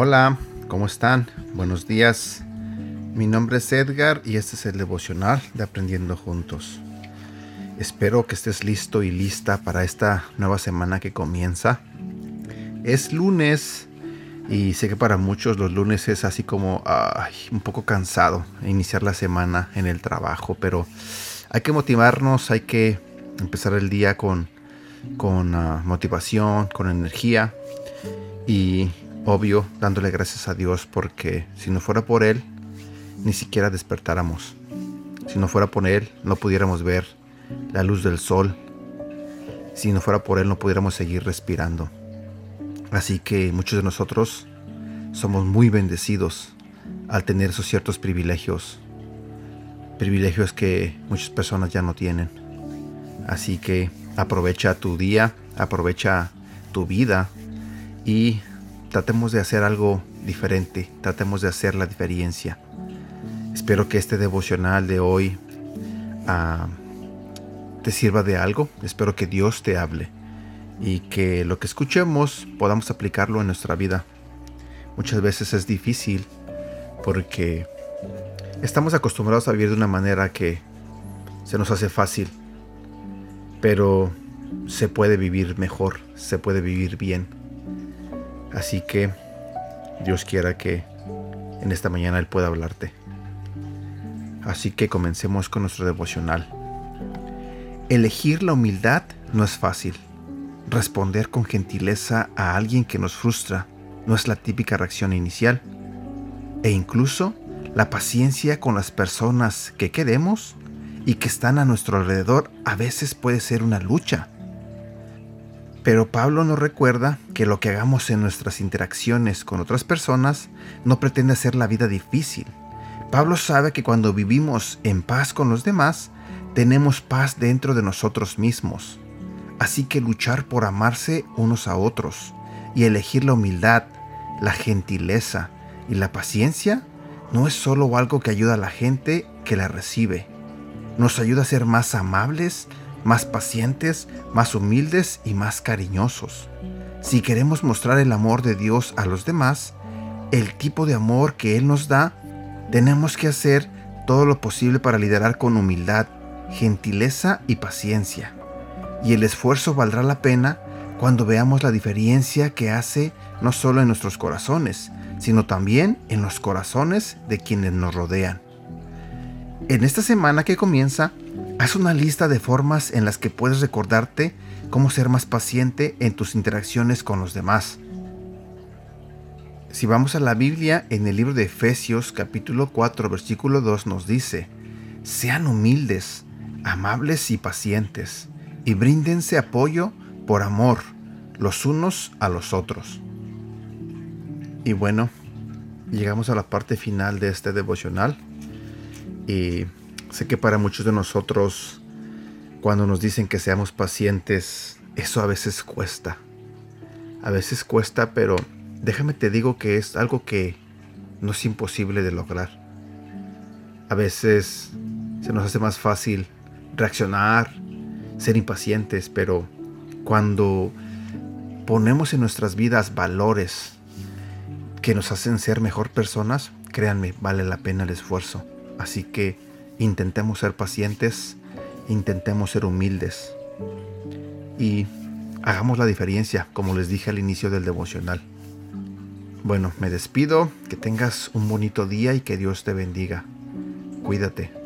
Hola, ¿cómo están? Buenos días. Mi nombre es Edgar y este es el devocional de Aprendiendo Juntos. Espero que estés listo y lista para esta nueva semana que comienza. Es lunes y sé que para muchos los lunes es así como un poco cansado iniciar la semana en el trabajo, pero hay que motivarnos, hay que empezar el día con, con ah, motivación, con energía y obvio dándole gracias a Dios porque si no fuera por Él, ni siquiera despertáramos. Si no fuera por Él, no pudiéramos ver la luz del sol. Si no fuera por Él, no pudiéramos seguir respirando. Así que muchos de nosotros somos muy bendecidos al tener esos ciertos privilegios. Privilegios que muchas personas ya no tienen. Así que aprovecha tu día, aprovecha tu vida y tratemos de hacer algo diferente, tratemos de hacer la diferencia. Espero que este devocional de hoy ah, te sirva de algo, espero que Dios te hable y que lo que escuchemos podamos aplicarlo en nuestra vida. Muchas veces es difícil porque estamos acostumbrados a vivir de una manera que se nos hace fácil, pero se puede vivir mejor, se puede vivir bien. Así que Dios quiera que en esta mañana Él pueda hablarte. Así que comencemos con nuestro devocional. Elegir la humildad no es fácil. Responder con gentileza a alguien que nos frustra no es la típica reacción inicial. E incluso la paciencia con las personas que queremos y que están a nuestro alrededor a veces puede ser una lucha. Pero Pablo nos recuerda que lo que hagamos en nuestras interacciones con otras personas no pretende hacer la vida difícil. Pablo sabe que cuando vivimos en paz con los demás, tenemos paz dentro de nosotros mismos. Así que luchar por amarse unos a otros y elegir la humildad, la gentileza y la paciencia no es solo algo que ayuda a la gente que la recibe. Nos ayuda a ser más amables, más pacientes, más humildes y más cariñosos. Si queremos mostrar el amor de Dios a los demás, el tipo de amor que Él nos da, tenemos que hacer todo lo posible para liderar con humildad, gentileza y paciencia. Y el esfuerzo valdrá la pena cuando veamos la diferencia que hace no solo en nuestros corazones, sino también en los corazones de quienes nos rodean. En esta semana que comienza, Haz una lista de formas en las que puedes recordarte cómo ser más paciente en tus interacciones con los demás. Si vamos a la Biblia, en el libro de Efesios capítulo 4 versículo 2 nos dice, sean humildes, amables y pacientes, y bríndense apoyo por amor los unos a los otros. Y bueno, llegamos a la parte final de este devocional. Y Sé que para muchos de nosotros, cuando nos dicen que seamos pacientes, eso a veces cuesta. A veces cuesta, pero déjame te digo que es algo que no es imposible de lograr. A veces se nos hace más fácil reaccionar, ser impacientes, pero cuando ponemos en nuestras vidas valores que nos hacen ser mejor personas, créanme, vale la pena el esfuerzo. Así que intentemos ser pacientes, intentemos ser humildes y hagamos la diferencia, como les dije al inicio del devocional. Bueno, me despido, que tengas un bonito día y que Dios te bendiga. Cuídate.